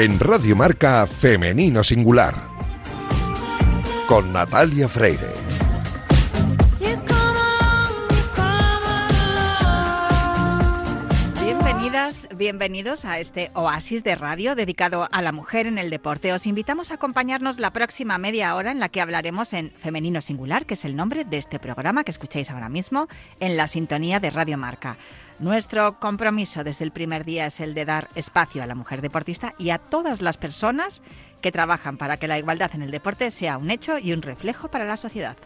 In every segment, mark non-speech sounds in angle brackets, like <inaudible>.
En Radio Marca Femenino Singular. Con Natalia Freire. Bienvenidas, bienvenidos a este oasis de radio dedicado a la mujer en el deporte. Os invitamos a acompañarnos la próxima media hora en la que hablaremos en Femenino Singular, que es el nombre de este programa que escucháis ahora mismo en la sintonía de Radio Marca. Nuestro compromiso desde el primer día es el de dar espacio a la mujer deportista y a todas las personas que trabajan para que la igualdad en el deporte sea un hecho y un reflejo para la sociedad.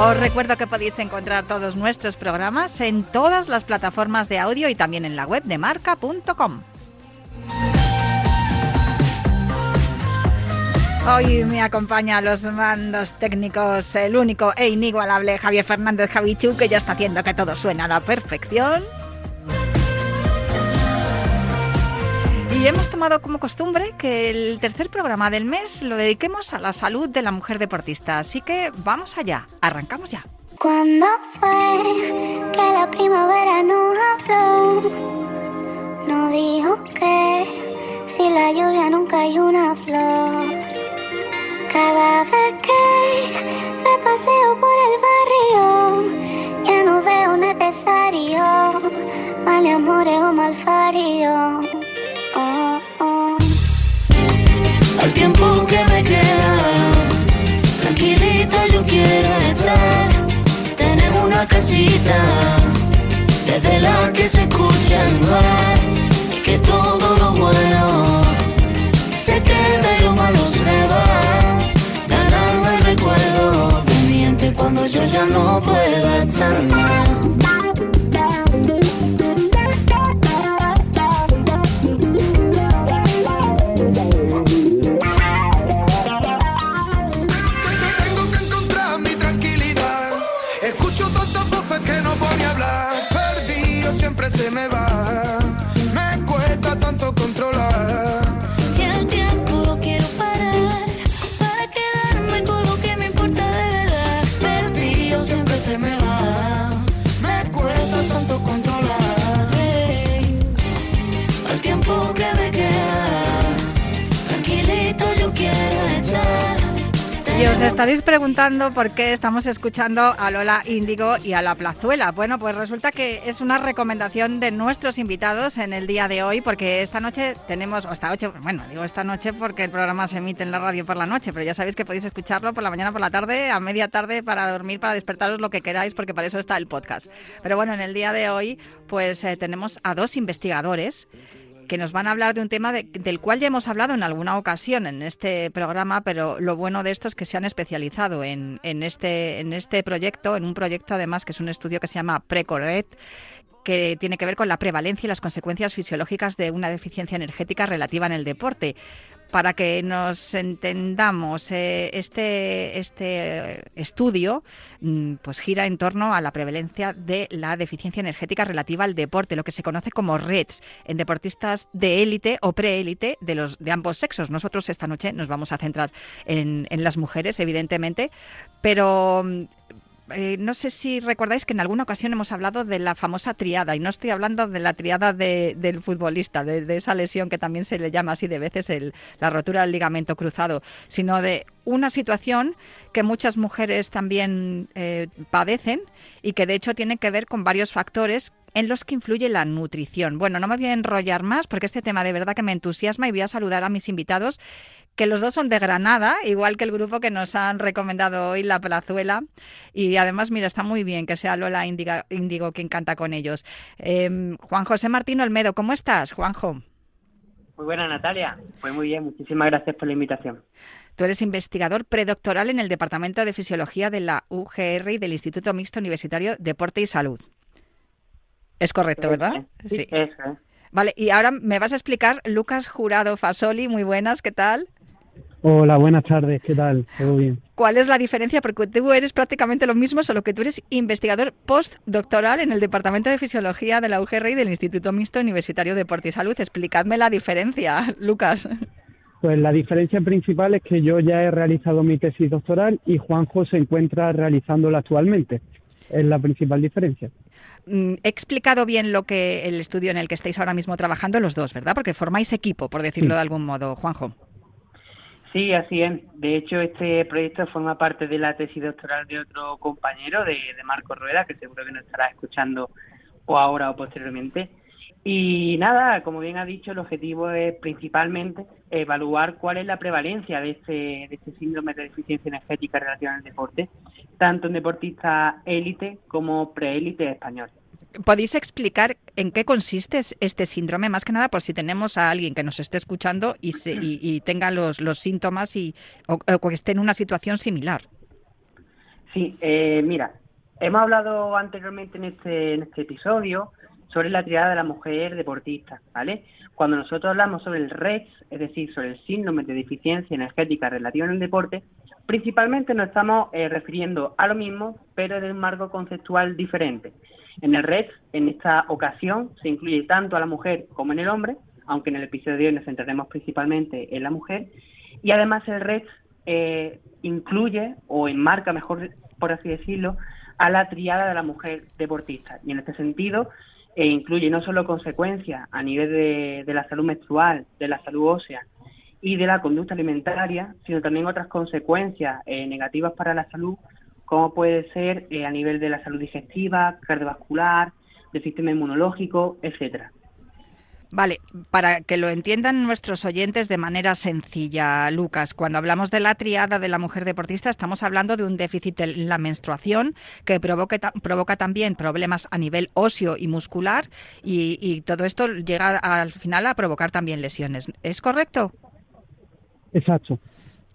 Os recuerdo que podéis encontrar todos nuestros programas en todas las plataformas de audio y también en la web de marca.com. Hoy me acompaña a los mandos técnicos el único e inigualable Javier Fernández Javichu, que ya está haciendo que todo suene a la perfección. Y hemos tomado como costumbre que el tercer programa del mes lo dediquemos a la salud de la mujer deportista. Así que vamos allá, arrancamos ya. Cuando fue que la primavera no habló? No dijo que si la lluvia nunca hay una flor. Cada vez que me paseo por el barrio, ya no veo necesario mal amores o malfario. Oh, oh. Al tiempo que me queda, tranquilita yo quiero estar. Tener una casita desde la que se escucha el que todo no pueda estar. Estaréis preguntando por qué estamos escuchando a Lola Índigo y a La Plazuela. Bueno, pues resulta que es una recomendación de nuestros invitados en el día de hoy, porque esta noche tenemos, o esta noche, bueno, digo esta noche porque el programa se emite en la radio por la noche, pero ya sabéis que podéis escucharlo por la mañana, por la tarde, a media tarde, para dormir, para despertaros lo que queráis, porque para eso está el podcast. Pero bueno, en el día de hoy, pues eh, tenemos a dos investigadores que nos van a hablar de un tema de- del cual ya hemos hablado en alguna ocasión en este programa, pero lo bueno de esto es que se han especializado en, en este, en este proyecto, en un proyecto además que es un estudio que se llama Precoret, que tiene que ver con la prevalencia y las consecuencias fisiológicas de una deficiencia energética relativa en el deporte. Para que nos entendamos, eh, este, este estudio mm, pues gira en torno a la prevalencia de la deficiencia energética relativa al deporte, lo que se conoce como REDS, en deportistas de élite o preélite de, de ambos sexos. Nosotros esta noche nos vamos a centrar en, en las mujeres, evidentemente, pero mm, eh, no sé si recordáis que en alguna ocasión hemos hablado de la famosa triada, y no estoy hablando de la triada de- del futbolista, de, esa lesión que también se le llama así de veces el- la rotura del ligamento cruzado, sino de una situación que muchas mujeres también eh, padecen y que de hecho tiene que ver con varios factores en los que influye la nutrición. Bueno, no me voy a enrollar más porque este tema de verdad que me entusiasma y voy a saludar a mis invitados que los dos son de Granada, igual que el grupo que nos han recomendado hoy, La Plazuela. Y además, mira, está muy bien que sea Lola Índigo quien canta con ellos. Eh, Juan José Martín Olmedo, ¿cómo estás, Juanjo? Muy buena, Natalia. Pues muy bien, muchísimas gracias por la invitación. Tú eres investigador predoctoral en el Departamento de Fisiología de la UGR y del Instituto Mixto Universitario Deporte y Salud. Es correcto, ¿verdad? Sí, eso es. Vale, y ahora me vas a explicar, Lucas Jurado Fasoli, muy buenas, ¿qué tal? Hola, buenas tardes, ¿qué tal? ¿Todo bien? ¿Cuál es la diferencia? Porque tú eres prácticamente lo mismo, solo que tú eres investigador postdoctoral en el Departamento de Fisiología de la UGR y del Instituto Mixto Universitario Deporte y Salud. Explicadme la diferencia, <laughs> Lucas. Pues la diferencia principal es que yo ya he realizado mi tesis doctoral y Juanjo se encuentra realizándola actualmente. Es la principal diferencia. Mm, He explicado bien lo que el estudio en el que estáis ahora mismo trabajando los dos, ¿verdad? Porque formáis equipo, por decirlo Sí. de algún modo, Juanjo. Sí, así es. De hecho, este proyecto forma parte de la tesis doctoral de otro compañero, de, Marco Rueda, que seguro que nos estará escuchando o ahora o posteriormente. Y nada, como bien ha dicho, el objetivo es principalmente evaluar cuál es la prevalencia de este, de este síndrome de deficiencia energética relacionada al deporte, tanto en deportistas élite como preélite españoles. ¿Podéis explicar en qué consiste es- este síndrome? Más que nada por si tenemos a alguien que nos esté escuchando y, se- y- y tenga los, los síntomas y, o, esté en una situación similar. Sí, eh, mira, hemos hablado anteriormente en este, en este episodio sobre la triada de la mujer deportista, ¿vale? Cuando nosotros hablamos sobre el REX, es decir, sobre el síndrome de deficiencia energética relativa en el deporte, principalmente nos estamos eh, refiriendo a lo mismo, pero de un marco conceptual diferente. En el REX, en esta ocasión, se incluye tanto a la mujer como en el hombre, aunque en el episodio de hoy nos centraremos principalmente en la mujer, y además el REX eh, incluye o enmarca, mejor por así decirlo, a la triada de la mujer deportista. Y en este sentido, eh, incluye no solo consecuencias a nivel de, de la salud menstrual, de la salud ósea y de la conducta alimentaria, sino también otras consecuencias eh, negativas para la salud, como puede ser eh, a nivel de la salud digestiva, cardiovascular, del sistema inmunológico, etcétera. Vale, para que lo entiendan nuestros oyentes de manera sencilla, Lucas, cuando hablamos de la triada de la mujer deportista, estamos hablando de un déficit en la menstruación que provoque ta- provoca también problemas a nivel óseo y muscular y, y todo esto llega al final a provocar también lesiones. ¿Es correcto? Exacto.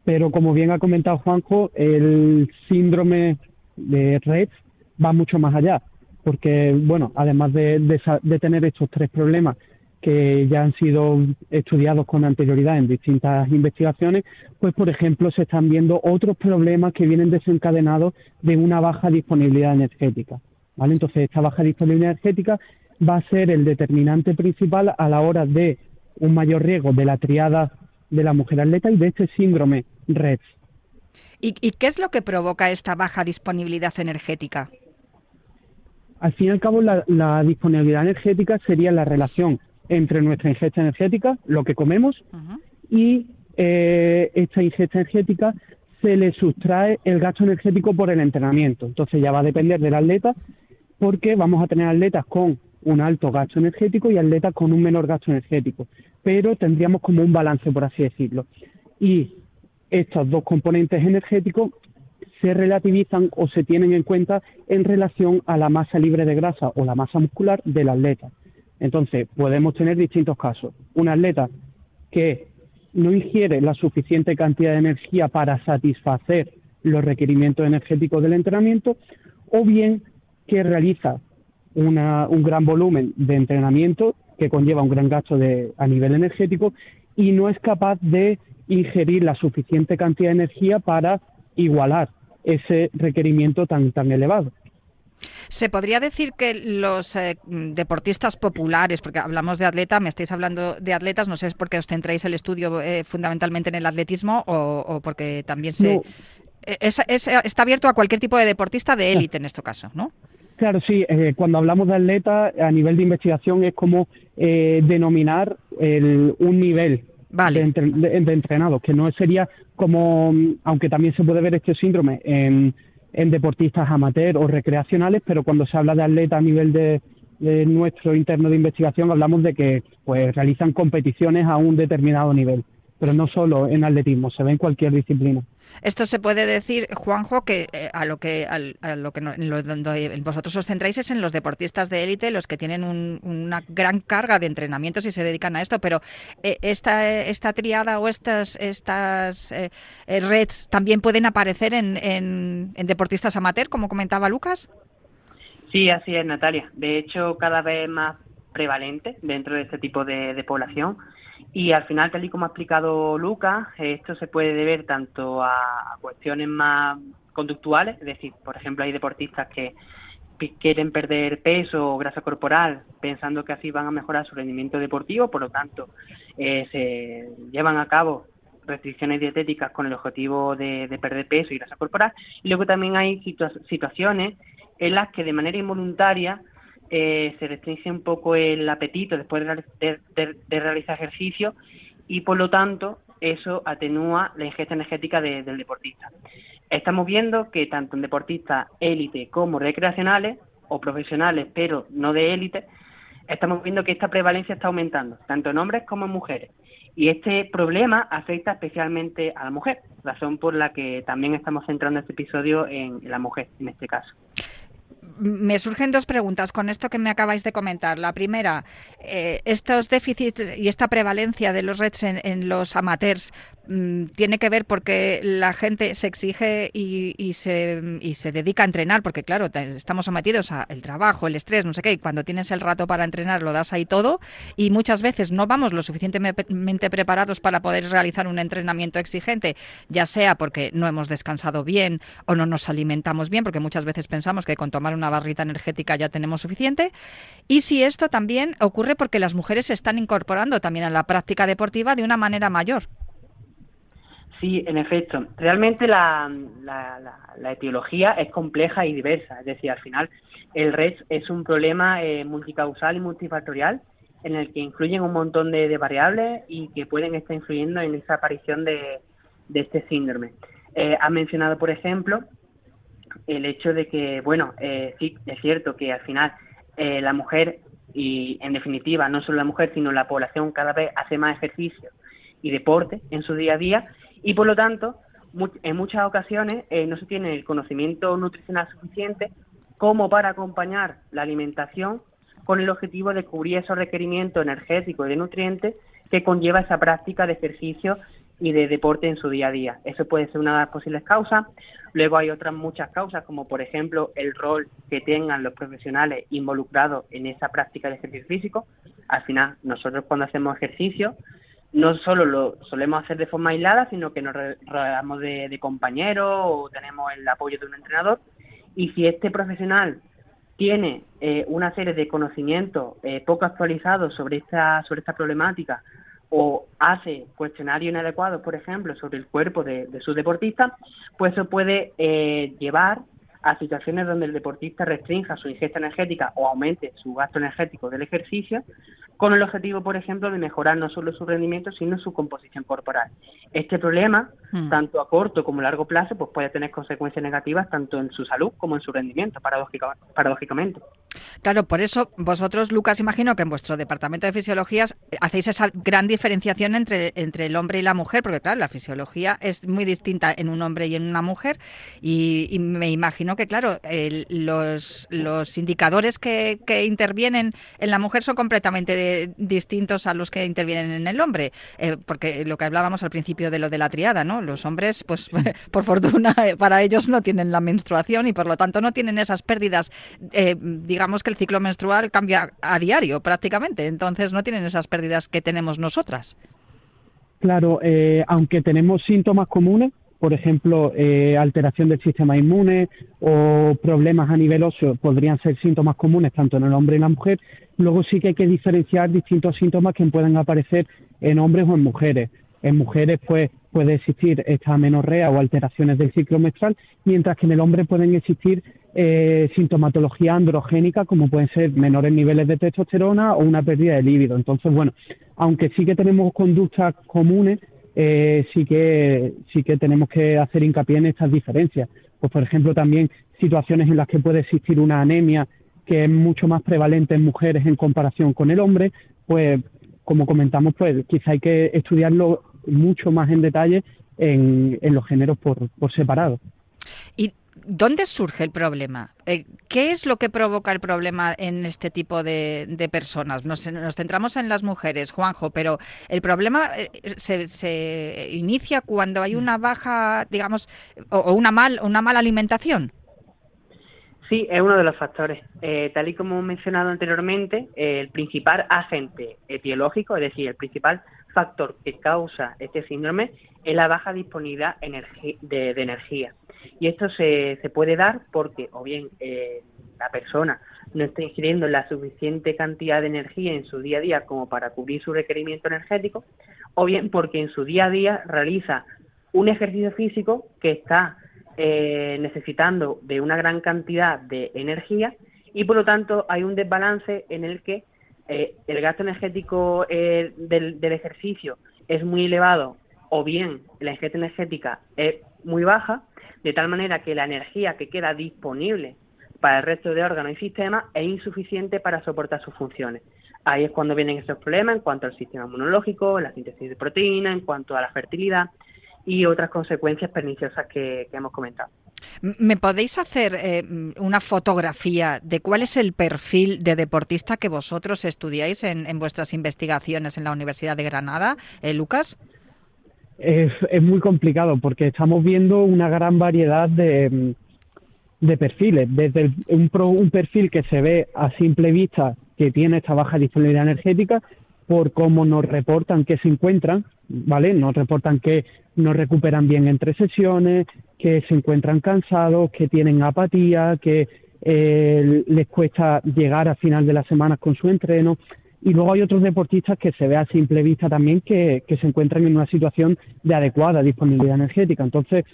Pero como bien ha comentado Juanjo, el síndrome de Rett va mucho más allá, porque, bueno, además de, de tener estos tres problemas que ya han sido estudiados con anterioridad en distintas investigaciones, pues, por ejemplo, se están viendo otros problemas que vienen desencadenados de una baja disponibilidad energética. ¿vale? Entonces, esta baja disponibilidad energética va a ser el determinante principal a la hora de un mayor riesgo de la triada de la mujer atleta y de este síndrome RED. ¿Y, y qué es lo que provoca esta baja disponibilidad energética? Al fin y al cabo, la, la disponibilidad energética sería la relación entre nuestra ingesta energética, lo que comemos, y eh, esta ingesta energética se le sustrae el gasto energético por el entrenamiento. Entonces ya va a depender del atleta porque vamos a tener atletas con un alto gasto energético y atletas con un menor gasto energético. Pero tendríamos como un balance, por así decirlo. Y estos dos componentes energéticos se relativizan o se tienen en cuenta en relación a la masa libre de grasa o la masa muscular del atleta. Entonces, podemos tener distintos casos. Un atleta que no ingiere la suficiente cantidad de energía para satisfacer los requerimientos energéticos del entrenamiento, o bien que realiza una- un gran volumen de entrenamiento que conlleva un gran gasto de, a nivel energético y no es capaz de ingerir la suficiente cantidad de energía para igualar ese requerimiento tan, tan elevado. ¿Se podría decir que los eh, deportistas populares, porque hablamos de atleta, me estáis hablando de atletas, no sé si es porque os centráis el estudio eh, fundamentalmente en el atletismo o, o porque también se... No. Eh, es- es- está abierto a cualquier tipo de deportista de élite en este caso, ¿no? Claro, sí. eh, cuando hablamos de atleta, a nivel de investigación es como denominar el- un nivel De, de- de entrenado, que no sería como, aunque también se puede ver este síndrome en, en deportistas amateur o recreacionales, pero cuando se habla de atleta a nivel de, de nuestro interno de investigación, hablamos de que pues realizan competiciones a un determinado nivel, pero no solo en atletismo, se ve en cualquier disciplina. Esto se puede decir, Juanjo, que eh, a lo que al- a lo que no- en lo- donde vosotros os centráis es en los deportistas de élite, los que tienen un- una gran carga de entrenamientos y se dedican a esto, pero eh, esta esta triada o estas estas eh, eh, reds también pueden aparecer en, en, en deportistas amateur, como comentaba Lucas. Sí, así es, Natalia. De hecho, cada vez más prevalente dentro de este tipo de, de población. Y al final, tal y como ha explicado Lucas, esto se puede deber tanto a, cuestiones más conductuales, es decir, por ejemplo, hay deportistas que quieren perder peso o grasa corporal pensando que así van a mejorar su rendimiento deportivo, por lo tanto, eh, se llevan a cabo restricciones dietéticas con el objetivo de, perder peso y grasa corporal. Y luego también hay situaciones en las que de manera involuntaria eh, se restringe un poco el apetito después de, realizar ejercicio y por lo tanto eso atenúa la ingesta energética del deportista. Estamos viendo que tanto en deportistas élite como recreacionales o profesionales, pero no de élite, estamos viendo que esta prevalencia está aumentando, tanto en hombres como en mujeres. Y este problema afecta especialmente a la mujer, razón por la que también estamos centrando este episodio en la mujer, en este caso me surgen dos preguntas con esto que me acabáis de comentar. La primera, eh, estos déficits y esta prevalencia de los REDs en, los amateurs mm, tiene que ver porque la gente se exige y, se, y, se, dedica a entrenar, porque claro, estamos sometidos al trabajo, el estrés, no sé qué, y cuando tienes el rato para entrenar lo das ahí todo y muchas veces no vamos lo suficientemente preparados para poder realizar un entrenamiento exigente, ya sea porque no hemos descansado bien o no nos alimentamos bien, porque muchas veces pensamos que con tomar una barrita energética ya tenemos suficiente. Y si esto también ocurre porque las mujeres se están incorporando también a la práctica deportiva de una manera mayor. Sí, en efecto. Realmente la, la, etiología es compleja y diversa. Es decir, al final el RES es un problema eh, multicausal y multifactorial en el que influyen un montón de, variables y que pueden estar influyendo en esa aparición de, este síndrome. Eh, ha mencionado, por ejemplo, el hecho de que, bueno, eh, sí, es cierto que al final eh, la mujer, y en definitiva, no solo la mujer, sino la población cada vez hace más ejercicio y deporte en su día a día, y por lo tanto, en muchas ocasiones eh, no se tiene el conocimiento nutricional suficiente como para acompañar la alimentación con el objetivo de cubrir esos requerimientos energéticos y de nutrientes que conlleva esa práctica de ejercicio y de deporte en su día a día. Eso puede ser una de las posibles causas. Luego hay otras muchas causas, como por ejemplo el rol que tengan los profesionales involucrados en esa práctica de ejercicio físico. Al final, nosotros cuando hacemos ejercicio, no solo lo solemos hacer de forma aislada, sino que nos rodeamos de, compañeros o tenemos el apoyo de un entrenador. Y si este profesional tiene eh, una serie de conocimientos eh, poco actualizados sobre esta, sobre esta problemática o hace cuestionarios inadecuados, por ejemplo, sobre el cuerpo de, de sus deportistas, pues eso puede eh, llevar a situaciones donde el deportista restrinja su ingesta energética o aumente su gasto energético del ejercicio, con el objetivo, por ejemplo, de mejorar no solo su rendimiento, sino su composición corporal. Este problema, hmm. tanto a corto como a largo plazo, pues puede tener consecuencias negativas tanto en su salud como en su rendimiento, paradójicamente. Claro, por eso vosotros, Lucas, imagino que en vuestro departamento de fisiologías hacéis esa gran diferenciación entre, entre el hombre y la mujer, porque claro, la fisiología es muy distinta en un hombre y en una mujer, y, me imagino que, claro, los, los indicadores que, que intervienen en la mujer son completamente distintos a los que intervienen en el hombre, eh, porque lo que hablábamos al principio de lo de la triada, ¿no? Los hombres, pues <laughs> por fortuna para ellos no tienen la menstruación y por lo tanto no tienen esas pérdidas. Eh, digamos que el ciclo menstrual cambia a diario prácticamente, entonces no tienen esas pérdidas que tenemos nosotras. Claro, eh, aunque tenemos síntomas comunes, por ejemplo, eh, alteración del sistema inmune o problemas a nivel óseo podrían ser síntomas comunes tanto en el hombre y en la mujer. Luego sí que hay que diferenciar distintos síntomas que pueden aparecer en hombres o en mujeres. En mujeres, pues, puede existir esta menorrea o alteraciones del ciclo menstrual, mientras que en el hombre pueden existir eh, sintomatología androgénica, como pueden ser menores niveles de testosterona o una pérdida de líbido. Entonces, bueno, aunque sí que tenemos conductas comunes, eh, sí que sí que tenemos que hacer hincapié en estas diferencias. Pues por ejemplo también situaciones en las que puede existir una anemia que es mucho más prevalente en mujeres en comparación con el hombre, pues como comentamos, pues quizá hay que estudiarlo mucho más en detalle en, en los géneros por, por separado. Y ¿Dónde surge el problema? Eh, ¿Qué es lo que provoca el problema en este tipo de, personas? Nos, centramos en las mujeres, Juanjo, pero el problema eh, se, inicia cuando hay una baja, digamos, o, una, mal, una mala alimentación. Sí, es uno de los factores. Eh, tal y como he mencionado anteriormente, el principal agente etiológico, es decir, el principal factor que causa este síndrome es la baja disponibilidad de, energía. Y esto se, se, puede dar porque o bien eh, la persona no está ingiriendo la suficiente cantidad de energía en su día a día como para cubrir su requerimiento energético, o bien porque en su día a día realiza un ejercicio físico que está eh, necesitando de una gran cantidad de energía y por lo tanto hay un desbalance en el que eh, el gasto energético eh, del, ejercicio es muy elevado o bien la ingesta energética es muy baja, de tal manera que la energía que queda disponible para el resto de órganos y sistemas es insuficiente para soportar sus funciones. Ahí es cuando vienen esos problemas en cuanto al sistema inmunológico, la síntesis de proteína, en cuanto a la fertilidad y otras consecuencias perniciosas que hemos comentado. ¿Me podéis hacer eh, una fotografía de cuál es el perfil de deportista que vosotros estudiáis en, en vuestras investigaciones en la Universidad de Granada, eh, Lucas? Es, es muy complicado porque estamos viendo una gran variedad de, de perfiles, desde un, pro- un perfil que se ve a simple vista que tiene esta baja disponibilidad energética por cómo nos reportan que se encuentran, ¿vale? Nos reportan que no recuperan bien entre sesiones, que se encuentran cansados, que tienen apatía, que eh, les cuesta llegar a final de las semanas con su entreno. Y luego hay otros deportistas que se ve a simple vista también que, que se encuentran en una situación de adecuada disponibilidad energética. Entonces,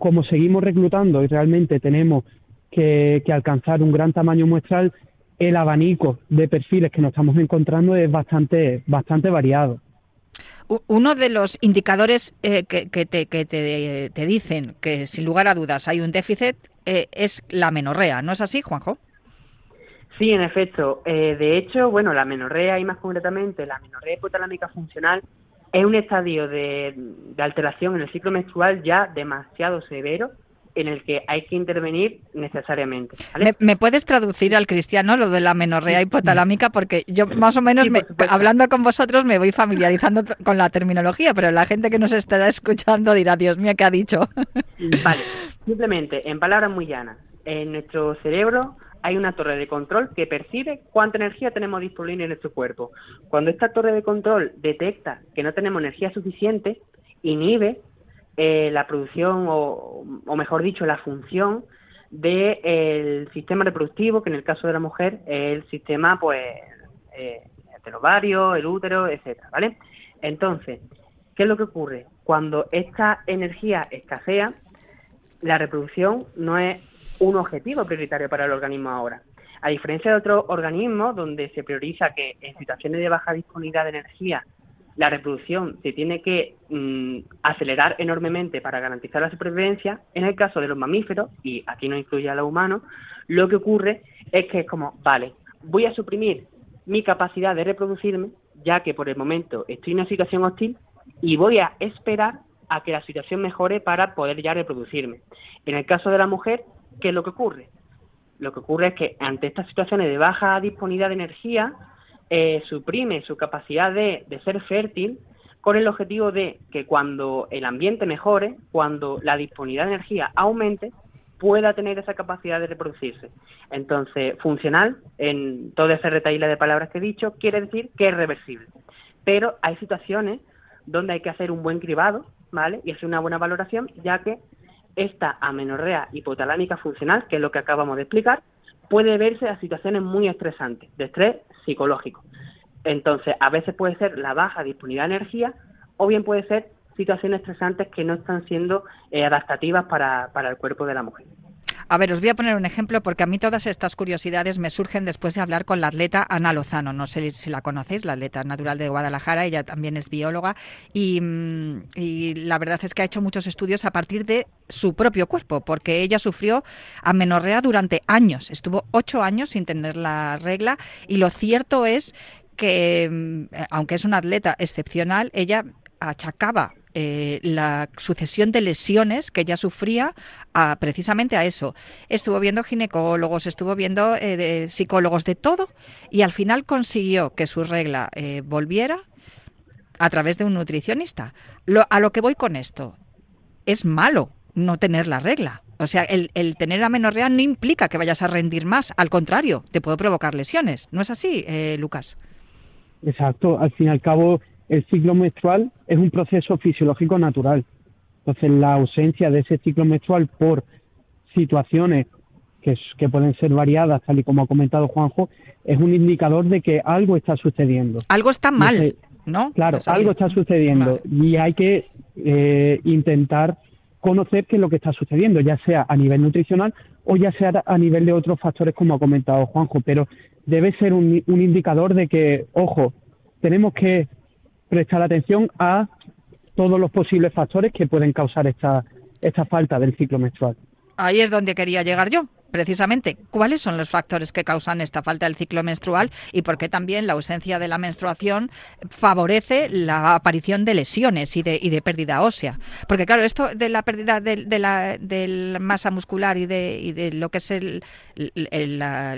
como seguimos reclutando y realmente tenemos que, que alcanzar un gran tamaño muestral, el abanico de perfiles que nos estamos encontrando es bastante, bastante variado. U- Uno de los indicadores eh, que, que te, que te- te dicen que sin lugar a dudas hay un déficit eh, es la menorrea, ¿no es así, Juanjo? Sí, en efecto. Eh, de hecho, bueno, la menorrea y más concretamente la menorrea hipotalámica funcional es un estadio de, de alteración en el ciclo menstrual ya demasiado severo en el que hay que intervenir necesariamente. ¿vale? ¿Me, me puedes traducir al cristiano lo de la menorrea hipotalámica? Porque yo más o menos, Sí, me- hablando con vosotros, me voy familiarizando con la terminología, pero la gente que nos estará escuchando dirá, Dios mío, ¿qué ha dicho? <laughs> Vale, simplemente, en palabras muy llanas, en nuestro cerebro hay una torre de control que percibe cuánta energía tenemos disponible en nuestro cuerpo. Cuando esta torre de control detecta que no tenemos energía suficiente, inhibe eh, la producción o, o mejor dicho, la función del sistema reproductivo, que en el caso de la mujer es el sistema, pues, eh, el ovario, el útero, etcétera, ¿vale? Entonces, ¿qué es lo que ocurre? Cuando esta energía escasea, la reproducción no es un objetivo prioritario para el organismo ahora. A diferencia de otros organismos donde se prioriza que en situaciones de baja disponibilidad de energía la reproducción se tiene que mm, acelerar enormemente para garantizar la supervivencia, en el caso de los mamíferos, y aquí no incluye a los humanos, lo que ocurre es que es como, vale, voy a suprimir mi capacidad de reproducirme, ya que por el momento estoy en una situación hostil, y voy a esperar a que la situación mejore para poder ya reproducirme. En el caso de la mujer, ¿qué es lo que ocurre? Lo que ocurre es que ante estas situaciones de baja disponibilidad de energía, eh, suprime su capacidad de, ser fértil con el objetivo de que cuando el ambiente mejore, cuando la disponibilidad de energía aumente, pueda tener esa capacidad de reproducirse. Entonces, funcional, en todo ese retaíla de palabras que he dicho, quiere decir que es reversible. Pero hay situaciones donde hay que hacer un buen cribado, ¿vale? Y hacer una buena valoración, ya que esta amenorrea hipotalámica funcional, que es lo que acabamos de explicar, puede verse a situaciones muy estresantes, de estrés psicológico. Entonces, a veces puede ser la baja disponibilidad de energía o bien puede ser situaciones estresantes que no están siendo eh, adaptativas para, para el cuerpo de la mujer. A ver, os voy a poner un ejemplo porque a mí todas estas curiosidades me surgen después de hablar con la atleta Ana Lozano. No sé si la conocéis, la atleta natural de Guadalajara. Ella también es bióloga y, mm, y la verdad es que ha hecho muchos estudios a partir de su propio cuerpo porque ella sufrió amenorrea durante años. Estuvo ocho años sin tener la regla y lo cierto es que, mm, aunque es una atleta excepcional, ella achacaba eh, la sucesión de lesiones que ella sufría a, precisamente a eso. Estuvo viendo ginecólogos, estuvo viendo eh, psicólogos, de todo, y al final consiguió que su regla eh, volviera a través de un nutricionista. A lo que voy con esto, es malo no tener la regla. O sea, el, el tener amenorrea no implica que vayas a rendir más, al contrario, te puede provocar lesiones. ¿No es así, Lucas? Exacto, al fin y al cabo el ciclo menstrual es un proceso fisiológico natural. Entonces la ausencia de ese ciclo menstrual por situaciones que, pueden ser variadas, tal y como ha comentado Juanjo, es un indicador de que algo está sucediendo. Algo está mal. ¿no? Claro, algo está sucediendo y hay que eh, intentar conocer qué es lo que está sucediendo, ya sea a nivel nutricional o ya sea a nivel de otros factores, como ha comentado Juanjo, pero debe ser un, un indicador de que, ojo, tenemos que prestar atención a todos los posibles factores que pueden causar esta, esta falta del ciclo menstrual. Ahí es donde quería llegar yo. Precisamente, ¿cuáles son los factores que causan esta falta del ciclo menstrual y por qué también la ausencia de la menstruación favorece la aparición de lesiones y de, pérdida ósea? Porque claro, esto de la pérdida de, de la, masa muscular y de, y de lo que es el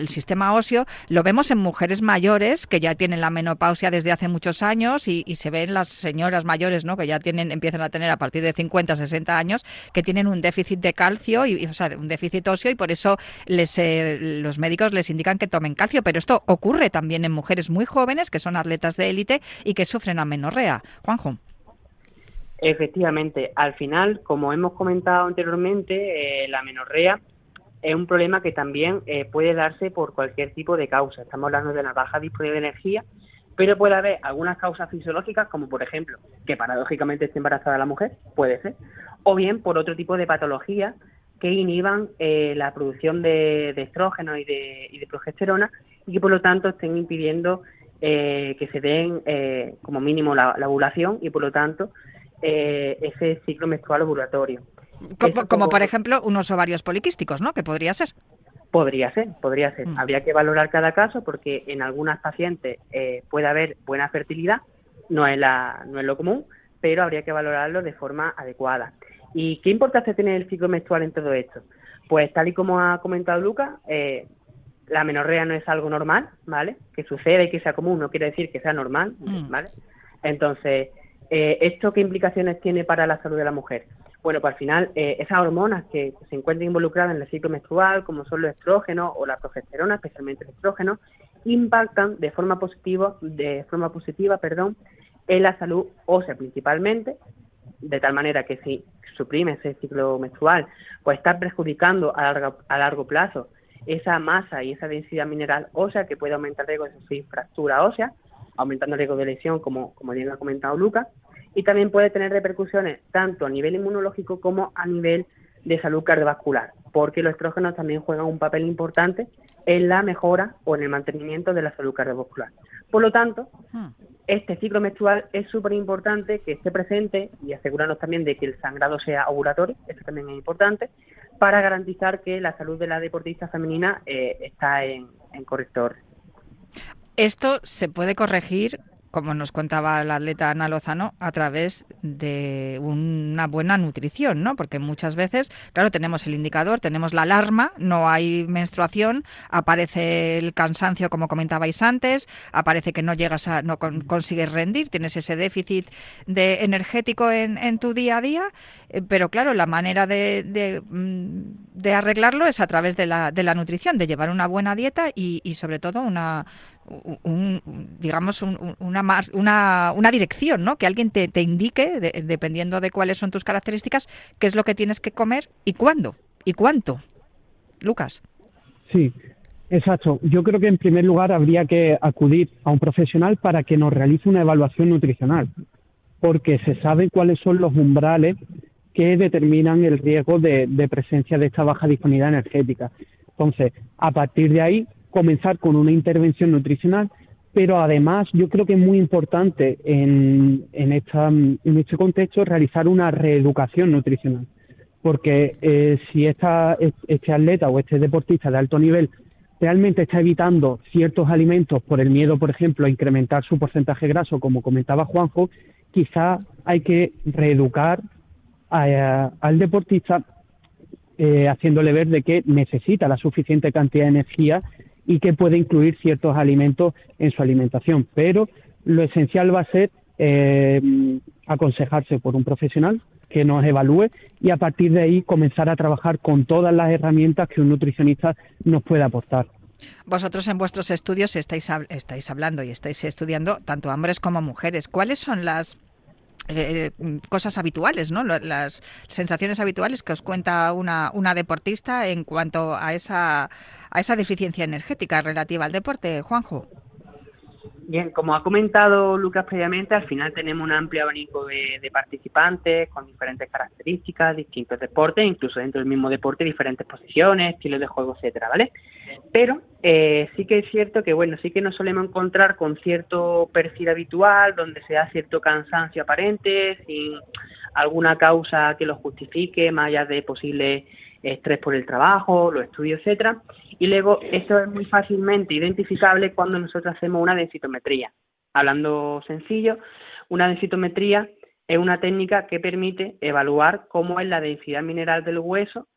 sistema óseo, lo vemos en mujeres mayores que ya tienen la menopausia desde hace muchos años y, y se ven las señoras mayores, ¿no? Que ya tienen, empiezan a tener a partir de 50, 60 años, que tienen un déficit de calcio y, y, o sea, un déficit óseo y por eso les, eh, los médicos les indican que tomen calcio. Pero esto ocurre también en mujeres muy jóvenes que son atletas de élite y que sufren amenorrea. Juanjo. Efectivamente, al final, como hemos comentado anteriormente, eh, la menorrea es un problema que también eh, puede darse por cualquier tipo de causa. Estamos hablando de una baja disponibilidad de energía, pero puede haber algunas causas fisiológicas, como por ejemplo que paradójicamente esté embarazada la mujer, puede ser, o bien por otro tipo de patologías que inhiban eh, la producción de, de estrógeno y de, y de progesterona y que por lo tanto estén impidiendo eh, que se den eh, como mínimo la, la ovulación y por lo tanto eh, ese ciclo menstrual ovulatorio. Como, Eso como como- por ejemplo unos ovarios poliquísticos, ¿no? Que podría ser. Podría ser, podría ser. Mm. Habría que valorar cada caso porque en algunas pacientes eh, puede haber buena fertilidad, no es, la, no es lo común, pero habría que valorarlo de forma adecuada. ¿Y qué importancia tiene el ciclo menstrual en todo esto? Pues tal y como ha comentado Lucas, eh, la menorrea no es algo normal, ¿vale? Que suceda y que sea común no quiere decir que sea normal, Mm. ¿vale? Entonces, eh, ¿esto qué implicaciones tiene para la salud de la mujer? Bueno, pues al final, eh, esas hormonas que se encuentran involucradas en el ciclo menstrual, como son los estrógenos o la progesterona, especialmente el estrógeno, impactan de forma positiva, de forma positiva, perdón, en la salud ósea principalmente, de tal manera que si suprime ese ciclo menstrual, pues está perjudicando a largo, a largo plazo esa masa y esa densidad mineral ósea que puede aumentar el riesgo de fractura ósea, aumentando el riesgo de lesión, como, como bien ha comentado Lucas, y también puede tener repercusiones tanto a nivel inmunológico como a nivel de salud cardiovascular, porque los estrógenos también juegan un papel importante en la mejora o en el mantenimiento de la salud cardiovascular. Por lo tanto, Hmm. este ciclo menstrual es súper importante que esté presente y asegurarnos también de que el sangrado sea ovulatorio, eso también es importante, para garantizar que la salud de la deportista femenina eh, está en, en correcto orden. Esto se puede corregir, como nos contaba la atleta Ana Lozano, a través de una buena nutrición, ¿no? Porque muchas veces, claro, tenemos el indicador, tenemos la alarma, no hay menstruación, aparece el cansancio, como comentabais antes, aparece que no llegas a, no con- consigues rendir, tienes ese déficit de energético en, en tu día a día, eh, pero claro, la manera de, mm, de arreglarlo es a través de la, de la nutrición, de llevar una buena dieta y sobre todo una un- digamos un- un- una, una una dirección, ¿no? Que alguien te, te indique, de- dependiendo de cuáles son tus características, qué es lo que tienes que comer y cuándo y cuánto. Lucas. Sí, exacto. Yo creo que en primer lugar habría que acudir a un profesional para que nos realice una evaluación nutricional, porque se sabe cuáles son los umbrales que determinan el riesgo de, de presencia de esta baja disponibilidad energética. Entonces, a partir de ahí, comenzar con una intervención nutricional, pero además yo creo que es muy importante en, en, esta, en este contexto realizar una reeducación nutricional porque eh, si esta, este atleta o este deportista de alto nivel realmente está evitando ciertos alimentos por el miedo, por ejemplo, a incrementar su porcentaje graso, como comentaba Juanjo, quizá hay que reeducar a- al deportista eh, haciéndole ver de que necesita la suficiente cantidad de energía y que puede incluir ciertos alimentos en su alimentación. Pero lo esencial va a ser eh, aconsejarse por un profesional que nos evalúe y a partir de ahí comenzar a trabajar con todas las herramientas que un nutricionista nos puede aportar. Vosotros en vuestros estudios estáis, estáis hablando y estáis estudiando tanto hombres como mujeres. ¿Cuáles son las eh, eh, cosas habituales, ¿no? Las sensaciones habituales que os cuenta una, una deportista en cuanto a esa, a esa deficiencia energética relativa al deporte, Juanjo? Bien, como ha comentado Lucas previamente, al final tenemos un amplio abanico de, de, participantes con diferentes características, distintos deportes, incluso dentro del mismo deporte diferentes posiciones, estilos de juego, etcétera, ¿vale? Pero eh, sí que es cierto que, bueno, sí que nos solemos encontrar con cierto perfil habitual, donde se da cierto cansancio aparente, sin alguna causa que lo justifique, más allá de posible estrés por el trabajo, los estudios, etcétera. Y luego eso es muy fácilmente identificable cuando nosotros hacemos una densitometría. Hablando sencillo, una densitometría es una técnica que permite evaluar cómo es la densidad mineral del hueso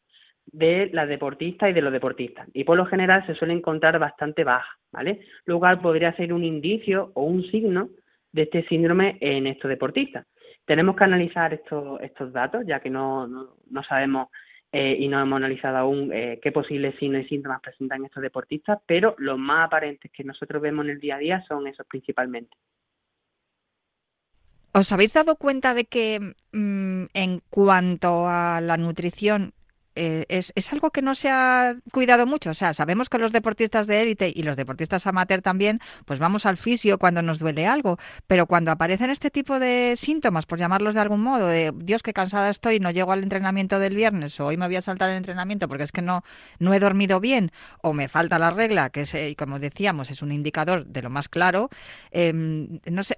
de las deportistas y de los deportistas. Y por lo general se suele encontrar bastante baja, ¿vale? Lo podría ser un indicio o un signo de este síndrome en estos deportistas. Tenemos que analizar estos, datos, ya que no, no sabemos eh, y no hemos analizado aún eh, qué posibles signos y síntomas presentan estos deportistas, pero los más aparentes que nosotros vemos en el día a día son esos principalmente. ¿Os habéis dado cuenta de que mm, en cuanto a la nutrición eh, es, es, algo que no se ha cuidado mucho. O sea, sabemos que los deportistas de élite y los deportistas amateur también, pues vamos al fisio cuando nos duele algo, pero cuando aparecen este tipo de síntomas, por llamarlos de algún modo, de Dios, qué cansada estoy, no llego al entrenamiento del viernes, o hoy me voy a saltar el entrenamiento porque es que no, no he dormido bien, o me falta la regla, que es, eh, como decíamos, es un indicador de lo más claro. Eh, no sé,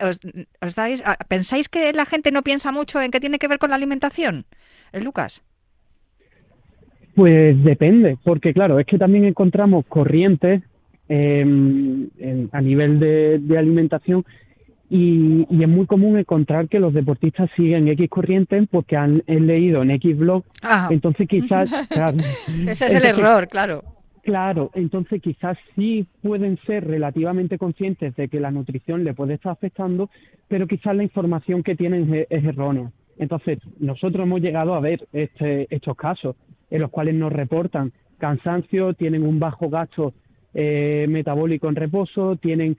os, dais, ah, ¿pensáis que la gente no piensa mucho en qué tiene que ver con la alimentación? ¿El Lucas? Pues depende, porque claro, es que también encontramos corrientes eh, en, a nivel de, de alimentación y, y, es muy común encontrar que los deportistas siguen X corrientes porque han, han leído en X blog, Ah. entonces quizás... <laughs> claro, Ese es el error, claro. Claro, entonces quizás sí pueden ser relativamente conscientes de que la nutrición le puede estar afectando, pero quizás la información que tienen es, es errónea. Entonces, nosotros hemos llegado a ver este, estos casos en los cuales nos reportan cansancio, tienen un bajo gasto eh, metabólico en reposo, tienen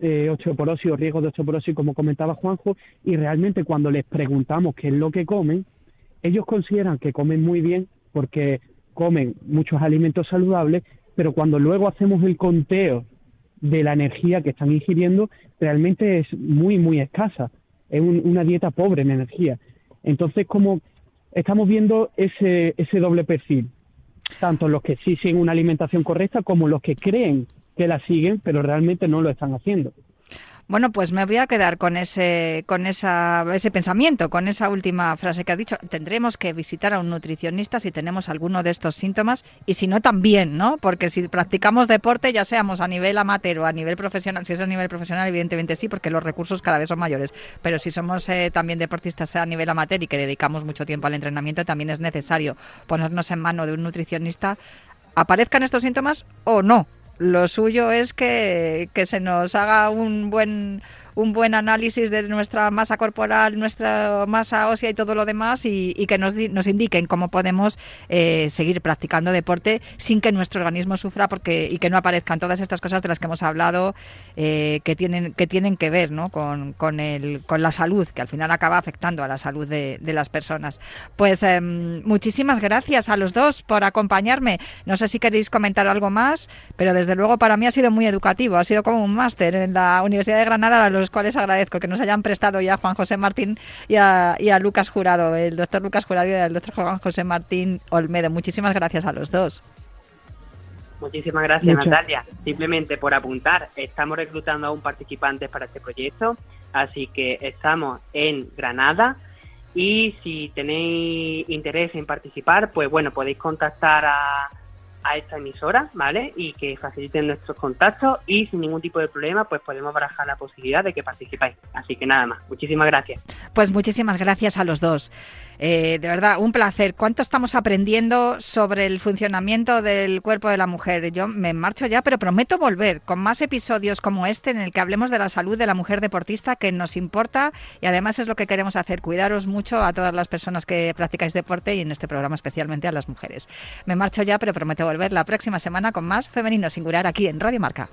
eh, osteoporosis o riesgo de osteoporosis, como comentaba Juanjo, y realmente cuando les preguntamos qué es lo que comen, ellos consideran que comen muy bien porque comen muchos alimentos saludables, pero cuando luego hacemos el conteo de la energía que están ingiriendo, realmente es muy, muy escasa. Es un, una dieta pobre en energía. Entonces, como estamos viendo ese, ese doble perfil, tanto los que sí siguen una alimentación correcta como los que creen que la siguen, pero realmente no lo están haciendo. Bueno, pues me voy a quedar con ese, con esa, ese pensamiento, con esa última frase que has dicho. Tendremos que visitar a un nutricionista si tenemos alguno de estos síntomas y si no también, ¿no? Porque si practicamos deporte, ya seamos a nivel amateur o a nivel profesional, si es a nivel profesional, evidentemente sí, porque los recursos cada vez son mayores. Pero si somos eh, también deportistas a nivel amateur y que dedicamos mucho tiempo al entrenamiento, también es necesario ponernos en mano de un nutricionista, aparezcan estos síntomas o no lo suyo es que, que, se nos haga un buen un buen análisis de nuestra masa corporal, nuestra masa ósea y todo lo demás y, que nos, nos, indiquen cómo podemos eh, seguir practicando deporte sin que nuestro organismo sufra porque y que no aparezcan todas estas cosas de las que hemos hablado eh, que tienen que tienen que ver ¿no? con, con, el, con la salud, que al final acaba afectando a la salud de, las personas. Pues eh, muchísimas gracias a los dos por acompañarme. No sé si queréis comentar algo más, pero desde luego para mí ha sido muy educativo, ha sido como un máster en la Universidad de Granada a los cuales agradezco que nos hayan prestado ya Juan José Martín y a, y a Lucas Jurado, el doctor Lucas Jurado y el doctor Juan José Martín Olmedo. Muchísimas gracias a los dos. Muchísimas gracias. Natalia. Simplemente por apuntar, estamos reclutando aún participantes para este proyecto, así que estamos en Granada y si tenéis interés en participar, pues bueno, podéis contactar a a esta emisora, ¿vale? Y que faciliten nuestros contactos y sin ningún tipo de problema, pues podemos barajar la posibilidad de que participáis. Así que nada más, muchísimas gracias. Pues muchísimas gracias a los dos. Eh, de verdad, un placer. ¿Cuánto estamos aprendiendo sobre el funcionamiento del cuerpo de la mujer? Yo me marcho ya, pero prometo volver con más episodios como este en el que hablemos de la salud de la mujer deportista que nos importa y además es lo que queremos hacer, cuidaros mucho a todas las personas que practicáis deporte y en este programa especialmente a las mujeres. Me marcho ya, pero prometo volver la próxima semana con más Femenino Singular aquí en Radio Marca.